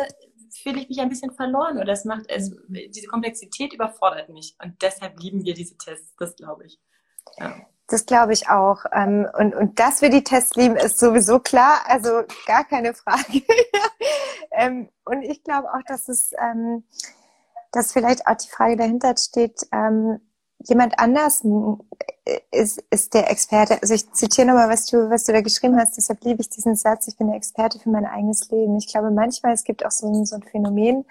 fühle ich mich ein bisschen verloren oder das macht es, diese Komplexität überfordert mich. Und deshalb lieben wir diese Tests, das glaube ich. Ja. Das glaube ich auch. Ähm, und, und dass wir die Tests lieben, ist sowieso klar. Also gar keine Frage. Ähm, und ich glaube auch, dass es, ähm, dass vielleicht auch die Frage dahinter steht, jemand anders ist, ist der Experte. Also ich zitiere nochmal, was du, was du da geschrieben hast, deshalb liebe ich diesen Satz, ich bin der Experte für mein eigenes Leben. Ich glaube, manchmal, es gibt auch so ein, so ein Phänomen,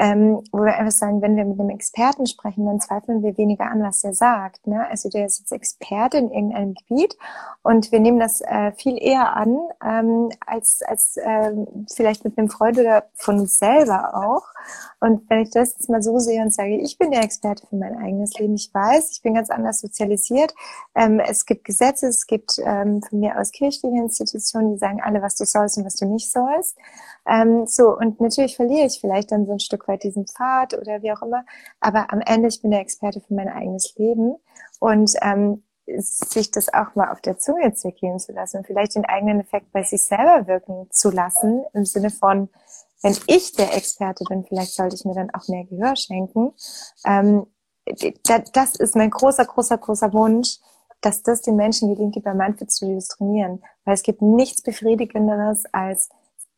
ähm, wo wir einfach sagen, wenn wir mit einem Experten sprechen, dann zweifeln wir weniger an, was er sagt. Ne? Also der ist jetzt Experte in irgendeinem Gebiet und wir nehmen das äh, viel eher an, ähm, als, als äh, vielleicht mit einem Freund oder von uns selber auch. Und wenn ich das jetzt mal so sehe und sage, ich bin der Experte für mein eigenes Leben, ich weiß, ich bin ganz anders sozialisiert, ähm, es gibt Gesetze, es gibt ähm, von mir aus kirchliche Institutionen, die sagen alle, was du sollst und was du nicht sollst. Ähm, so, und natürlich verliere ich vielleicht dann so ein Stück weit diesen Pfad oder wie auch immer. Aber am Ende, ich bin der Experte für mein eigenes Leben. Und ähm, sich das auch mal auf der Zunge zergehen zu lassen und vielleicht den eigenen Effekt bei sich selber wirken zu lassen, im Sinne von, wenn ich der Experte bin, vielleicht sollte ich mir dann auch mehr Gehör schenken. Ähm, das ist mein großer, großer, großer Wunsch, dass das den Menschen gelingt, die bei Mindfit Studios trainieren. Weil es gibt nichts Befriedigenderes als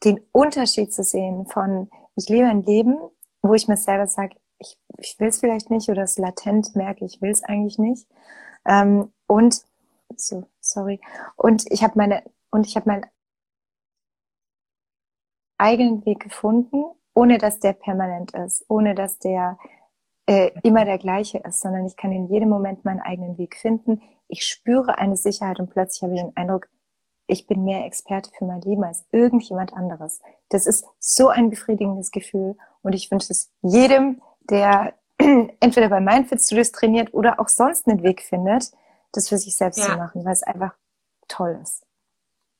den Unterschied zu sehen von, ich lebe ein Leben, wo ich mir selber sage, ich, ich will es vielleicht nicht oder es latent merke, ich will es eigentlich nicht. Ähm, und so, sorry. Und ich habe meine, und ich habe meinen eigenen Weg gefunden, ohne dass der permanent ist, ohne dass der äh, immer der gleiche ist, sondern ich kann in jedem Moment meinen eigenen Weg finden. Ich spüre eine Sicherheit und plötzlich habe ich den Eindruck, ich bin mehr Experte für mein Leben als irgendjemand anderes. Das ist so ein befriedigendes Gefühl und ich wünsche es jedem, der entweder bei Mindfit Studios trainiert oder auch sonst einen Weg findet, das für sich selbst ja. zu machen, weil es einfach toll ist.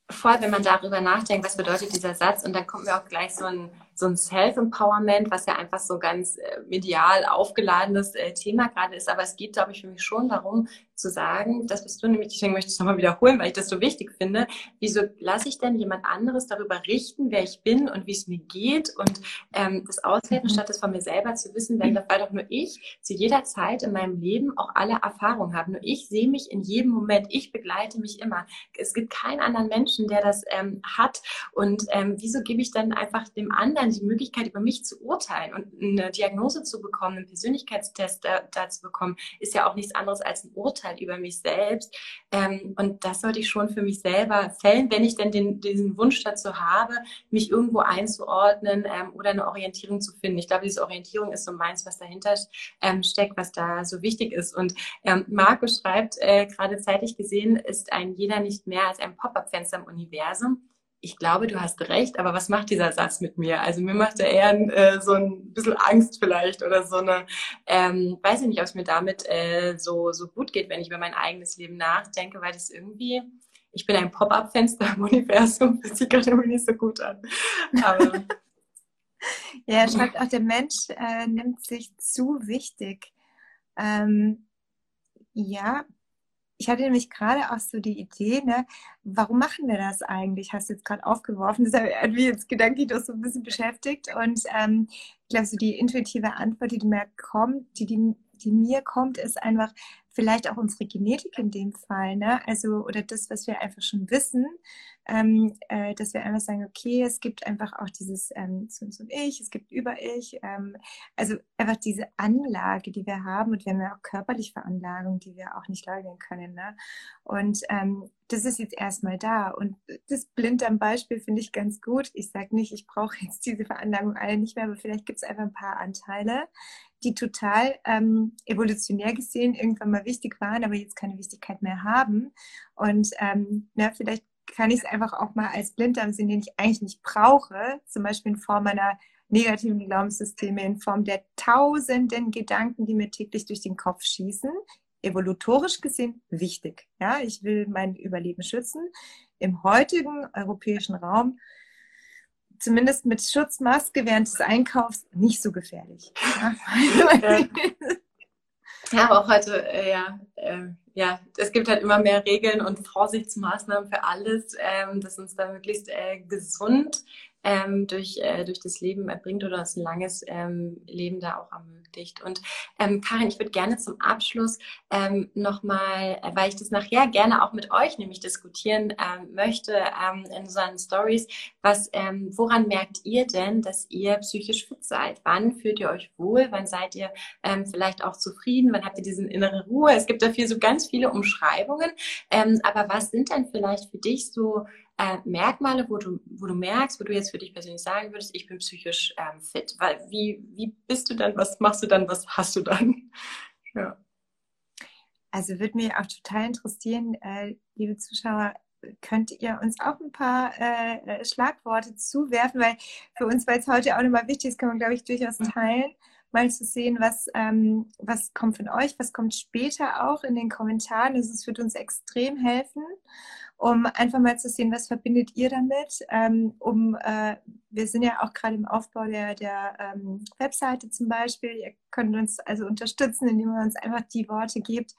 Voll, wenn man darüber nachdenkt, was bedeutet dieser Satz und dann kommt mir auch gleich so ein so ein Self-Empowerment, was ja einfach so ganz äh, medial aufgeladenes äh, Thema gerade ist. Aber es geht, glaube ich, für mich schon darum zu sagen, das bist du nämlich, deswegen möchte ich es nochmal wiederholen, weil ich das so wichtig finde. Wieso lasse ich denn jemand anderes darüber richten, wer ich bin und wie es mir geht und ähm, das auswerten, mhm. statt es von mir selber zu wissen, wenn weil doch nur ich zu jeder Zeit in meinem Leben auch alle Erfahrungen habe. Nur ich sehe mich in jedem Moment, ich begleite mich immer. Es gibt keinen anderen Menschen, der das ähm, hat. Und ähm, wieso gebe ich dann einfach dem anderen dann die Möglichkeit, über mich zu urteilen und eine Diagnose zu bekommen, einen Persönlichkeitstest da, da zu bekommen, ist ja auch nichts anderes als ein Urteil über mich selbst. Ähm, und das sollte ich schon für mich selber fällen, wenn ich denn den, diesen Wunsch dazu habe, mich irgendwo einzuordnen ähm, oder eine Orientierung zu finden. Ich glaube, diese Orientierung ist so meins, was dahinter ähm, steckt, was da so wichtig ist. Und ähm, Marco schreibt, äh, gerade zeitlich gesehen ist ein jeder nicht mehr als ein Pop-up-Fenster im Universum ich glaube, du hast recht, aber was macht dieser Satz mit mir? Also mir macht er eher äh, so ein bisschen Angst vielleicht oder so eine, ähm, weiß ich nicht, ob es mir damit äh, so, so gut geht, wenn ich über mein eigenes Leben nachdenke, weil das irgendwie, ich bin ein Pop-up-Fenster im Universum, das sieht gerade irgendwie nicht so gut an. Aber, ja, er schreibt auch, der Mensch äh, nimmt sich zu wichtig. Ähm, ja, ich hatte nämlich gerade auch so die Idee, ne, warum machen wir das eigentlich? Hast du jetzt gerade aufgeworfen, das hat mich jetzt gedanklich doch so ein bisschen beschäftigt. Und ähm, ich glaube, so die intuitive Antwort, die mir kommt, die, die, die mir kommt, ist einfach vielleicht auch unsere Genetik in dem Fall, ne? Also, oder das, was wir einfach schon wissen, ähm, äh, dass wir einfach sagen, okay, es gibt einfach auch dieses ähm, zu uns und ich, es gibt Über-Ich, ähm, also einfach diese Anlage, die wir haben und wir haben ja auch körperliche Veranlagung, die wir auch nicht leugnen können. Ne? Und ähm, das ist jetzt erstmal da. Und das blind am Beispiel finde ich ganz gut. Ich sage nicht, ich brauche jetzt diese Veranlagung alle nicht mehr, aber vielleicht gibt es einfach ein paar Anteile, die total ähm, evolutionär gesehen irgendwann mal wichtig waren, aber jetzt keine Wichtigkeit mehr haben. Und ähm, na, vielleicht kann ich es einfach auch mal als Blinddarm sehen, den ich eigentlich nicht brauche, zum Beispiel in Form meiner negativen Glaubenssysteme, in Form der tausenden Gedanken, die mir täglich durch den Kopf schießen. Evolutorisch gesehen wichtig. Ja, ich will mein Überleben schützen. Im heutigen europäischen Raum zumindest mit Schutzmaske während des Einkaufs nicht so gefährlich. Ja, ja aber auch heute, äh, ja, äh, ja, es gibt halt immer mehr Regeln und Vorsichtsmaßnahmen für alles, ähm, dass uns da möglichst äh, gesund ähm, durch, äh, durch das Leben erbringt oder das ein langes ähm, Leben da auch ermöglicht. Und ähm, Karin, ich würde gerne zum Abschluss ähm, nochmal, äh, weil ich das nachher gerne auch mit euch nämlich diskutieren ähm, möchte ähm, in unseren Stories, was, ähm, woran merkt ihr denn, dass ihr psychisch fit seid? Wann fühlt ihr euch wohl? Wann seid ihr ähm, vielleicht auch zufrieden? Wann habt ihr diese innere Ruhe? Es gibt dafür so ganz viele Umschreibungen. Ähm, aber was sind denn vielleicht für dich so äh, Merkmale, wo du, wo du merkst, wo du jetzt für dich persönlich sagen würdest, ich bin psychisch ähm, fit? Weil wie, wie bist du dann, was machst du dann, was hast du dann? ja. Also würde mich auch total interessieren, äh, liebe Zuschauer, könnt ihr uns auch ein paar äh, äh Schlagworte zuwerfen, weil für uns, weil es heute auch nochmal wichtig ist, kann man, glaube ich, durchaus teilen, mal zu sehen, was, ähm, was kommt von euch, was kommt später auch in den Kommentaren. Also es wird uns extrem helfen um einfach mal zu sehen, was verbindet ihr damit, ähm, um, äh, wir sind ja auch gerade im Aufbau der, der ähm, Webseite zum Beispiel, ihr könnt uns also unterstützen, indem ihr uns einfach die Worte gebt,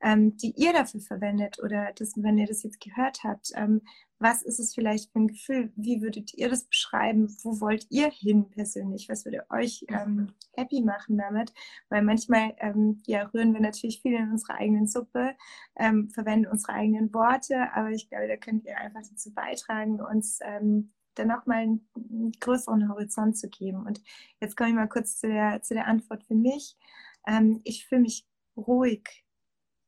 ähm, die ihr dafür verwendet oder das, wenn ihr das jetzt gehört habt, ähm, was ist es vielleicht für ein Gefühl? Wie würdet ihr das beschreiben? Wo wollt ihr hin persönlich? Was würde euch ähm, happy machen damit? Weil manchmal ähm, ja, rühren wir natürlich viel in unsere eigenen Suppe, ähm, verwenden unsere eigenen Worte, aber ich glaube, da könnt ihr einfach dazu beitragen, uns ähm, dann auch mal einen, einen, größeren Horizont zu geben. Und jetzt komme ich mal kurz zu der, zu der Antwort für mich. Ähm, ich fühle mich ruhig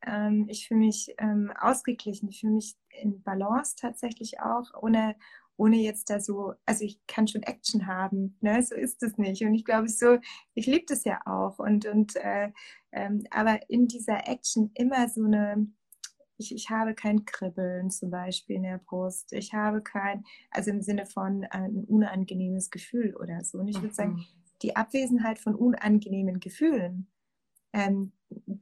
ähm, ich fühle mich ähm, ausgeglichen, ich fühle mich in Balance tatsächlich auch, ohne, ohne jetzt da so, also ich kann schon Action haben, ne? so ist es nicht. Und ich glaube so, ich liebe das ja auch. Und, und äh, ähm, aber in dieser Action immer so eine, ich, ich habe kein Kribbeln zum Beispiel in der Brust. Ich habe kein, also im Sinne von ein unangenehmes Gefühl oder so. Und ich würde sagen, mhm. die Abwesenheit von unangenehmen Gefühlen, ähm,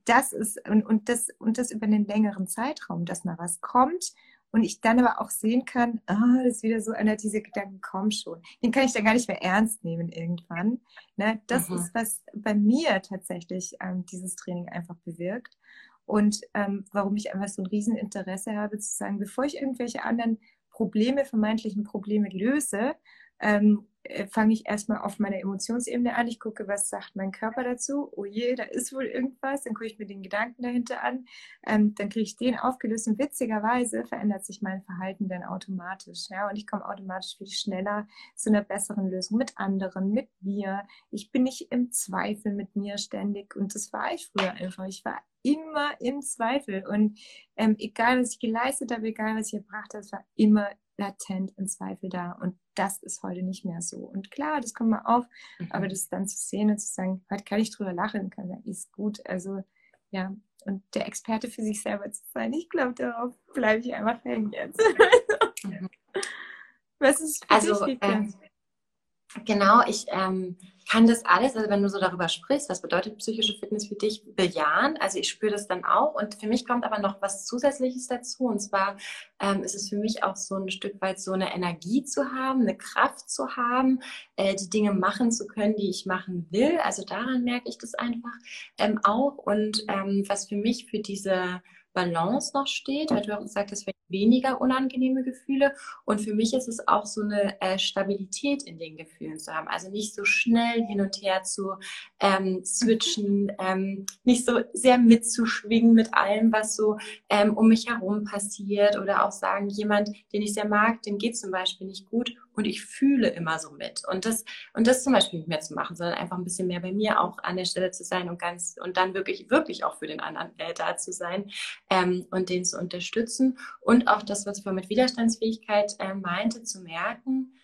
das ist, und, und, das, und das über einen längeren Zeitraum, dass mal was kommt und ich dann aber auch sehen kann, ah, das ist wieder so einer, diese Gedanken kommen schon. Den kann ich dann gar nicht mehr ernst nehmen irgendwann. Ne? Das mhm. ist, was bei mir tatsächlich ähm, dieses Training einfach bewirkt. Und ähm, warum ich einfach so ein Rieseninteresse habe, zu sagen, bevor ich irgendwelche anderen Probleme, vermeintlichen Probleme löse, ähm, äh, fange ich erstmal auf meiner Emotionsebene an. Ich gucke, was sagt mein Körper dazu. Oh je, da ist wohl irgendwas. Dann gucke ich mir den Gedanken dahinter an. Ähm, dann kriege ich den aufgelöst und witzigerweise verändert sich mein Verhalten dann automatisch. Ja? Und ich komme automatisch viel schneller zu einer besseren Lösung mit anderen, mit mir. Ich bin nicht im Zweifel mit mir ständig. Und das war ich früher einfach. Ich war immer im Zweifel. Und ähm, egal, was ich geleistet habe, egal, was ich gebracht habe, es war immer latent im Zweifel da. Und das ist heute nicht mehr so. Und klar, das kommt mal auf, mhm. aber das dann zu sehen und zu sagen, heute kann ich drüber lachen, kann sagen, ist gut. Also ja, und der Experte für sich selber zu sein, ich glaube, darauf bleibe ich einfach hängen jetzt. Mhm. Was ist für also, dich, ähm, Genau, ich ähm, kann das alles, also wenn du so darüber sprichst, was bedeutet psychische Fitness für dich, bejahen. Also ich spüre das dann auch. Und für mich kommt aber noch was Zusätzliches dazu. Und zwar ähm, ist es für mich auch so ein Stück weit so eine Energie zu haben, eine Kraft zu haben, äh, die Dinge machen zu können, die ich machen will. Also daran merke ich das einfach ähm, auch. Und ähm, was für mich für diese Balance noch steht, weil du auch gesagt hast, weniger unangenehme Gefühle. Und für mich ist es auch so eine äh, Stabilität in den Gefühlen zu haben. Also nicht so schnell hin und her zu ähm, switchen, ähm, nicht so sehr mitzuschwingen mit allem, was so ähm, um mich herum passiert. Oder auch sagen, jemand, den ich sehr mag, dem geht zum Beispiel nicht gut und ich fühle immer so mit. Und das, und das zum Beispiel nicht mehr zu machen, sondern einfach ein bisschen mehr bei mir auch an der Stelle zu sein und ganz, und dann wirklich, wirklich auch für den anderen äh, da zu sein ähm, und den zu unterstützen. Und auch das, was ich vorhin mit Widerstandsfähigkeit äh, meinte, zu merken,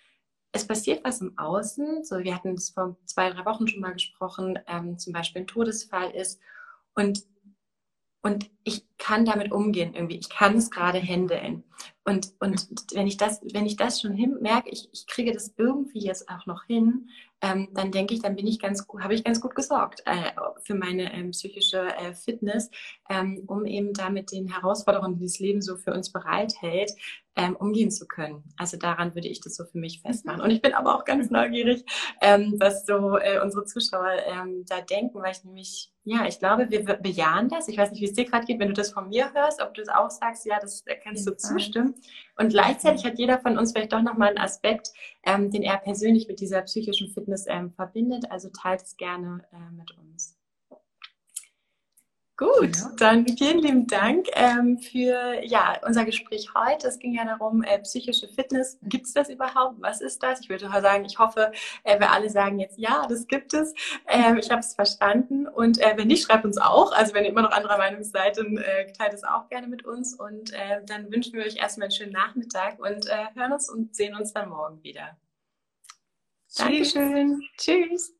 es passiert was im Außen. So, wir hatten es vor zwei, drei Wochen schon mal gesprochen, ähm, zum Beispiel ein Todesfall ist. Und und ich kann damit umgehen irgendwie. Ich kann es gerade handeln. Und, und wenn ich das, wenn ich das schon hin, merke, ich, ich kriege das irgendwie jetzt auch noch hin, ähm, dann denke ich, dann bin ich ganz gut, habe ich ganz gut gesorgt äh, für meine ähm, psychische äh, Fitness, ähm, um eben da mit den Herausforderungen, die das Leben so für uns bereithält, ähm, umgehen zu können. Also daran würde ich das so für mich festmachen. Und ich bin aber auch ganz neugierig, ähm, was so äh, unsere Zuschauer ähm, da denken, weil ich nämlich, ja, ich glaube, wir bejahen das. Ich weiß nicht, wie es dir gerade geht, wenn du das von mir hörst, ob du das auch sagst, ja, das kannst du zustimmen. Und gleichzeitig hat jeder von uns vielleicht doch nochmal einen Aspekt, ähm, den er persönlich mit dieser psychischen Fitness ähm, verbindet. Also teilt es gerne äh, mit uns. Gut, ja. dann vielen lieben Dank ähm, für ja, unser Gespräch heute. Es ging ja darum, äh, psychische Fitness. Gibt es das überhaupt? Was ist das? Ich würde sagen, ich hoffe, äh, wir alle sagen jetzt, ja, das gibt es. Ähm, ich habe es verstanden. Und äh, wenn nicht, schreibt uns auch. Also wenn ihr immer noch anderer Meinung seid, dann äh, teilt es auch gerne mit uns. Und äh, dann wünschen wir euch erstmal einen schönen Nachmittag und äh, hören uns und sehen uns dann morgen wieder. Dankeschön. Tschüss.